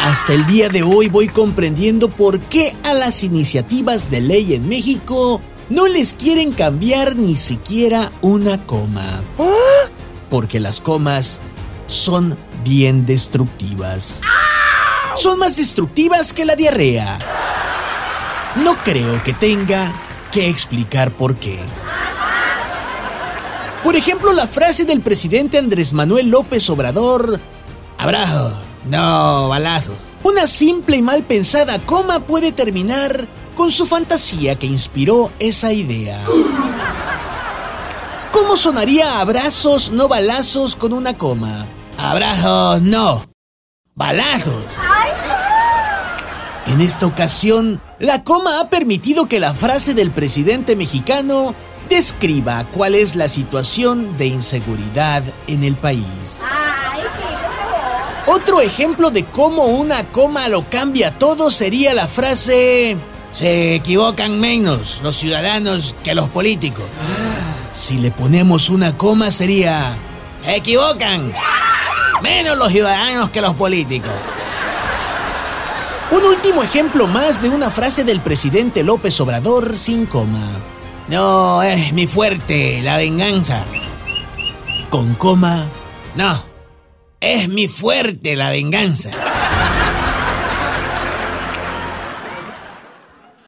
Hasta el día de hoy voy comprendiendo por qué a las iniciativas de ley en México no les quieren cambiar ni siquiera una coma. Porque las comas son bien destructivas. Son más destructivas que la diarrea. No creo que tenga que explicar por qué. Por ejemplo, la frase del presidente Andrés Manuel López Obrador, abrazo, no balazo. Una simple y mal pensada coma puede terminar con su fantasía que inspiró esa idea. ¿Cómo sonaría abrazos, no balazos con una coma? Abrazos, no. Balazos. En esta ocasión, la coma ha permitido que la frase del presidente mexicano describa cuál es la situación de inseguridad en el país. Otro ejemplo de cómo una coma lo cambia todo sería la frase se equivocan menos los ciudadanos que los políticos. Si le ponemos una coma sería se equivocan menos los ciudadanos que los políticos. Un último ejemplo más de una frase del presidente López Obrador sin coma. No, es mi fuerte, la venganza. Con coma, no. Es mi fuerte la venganza.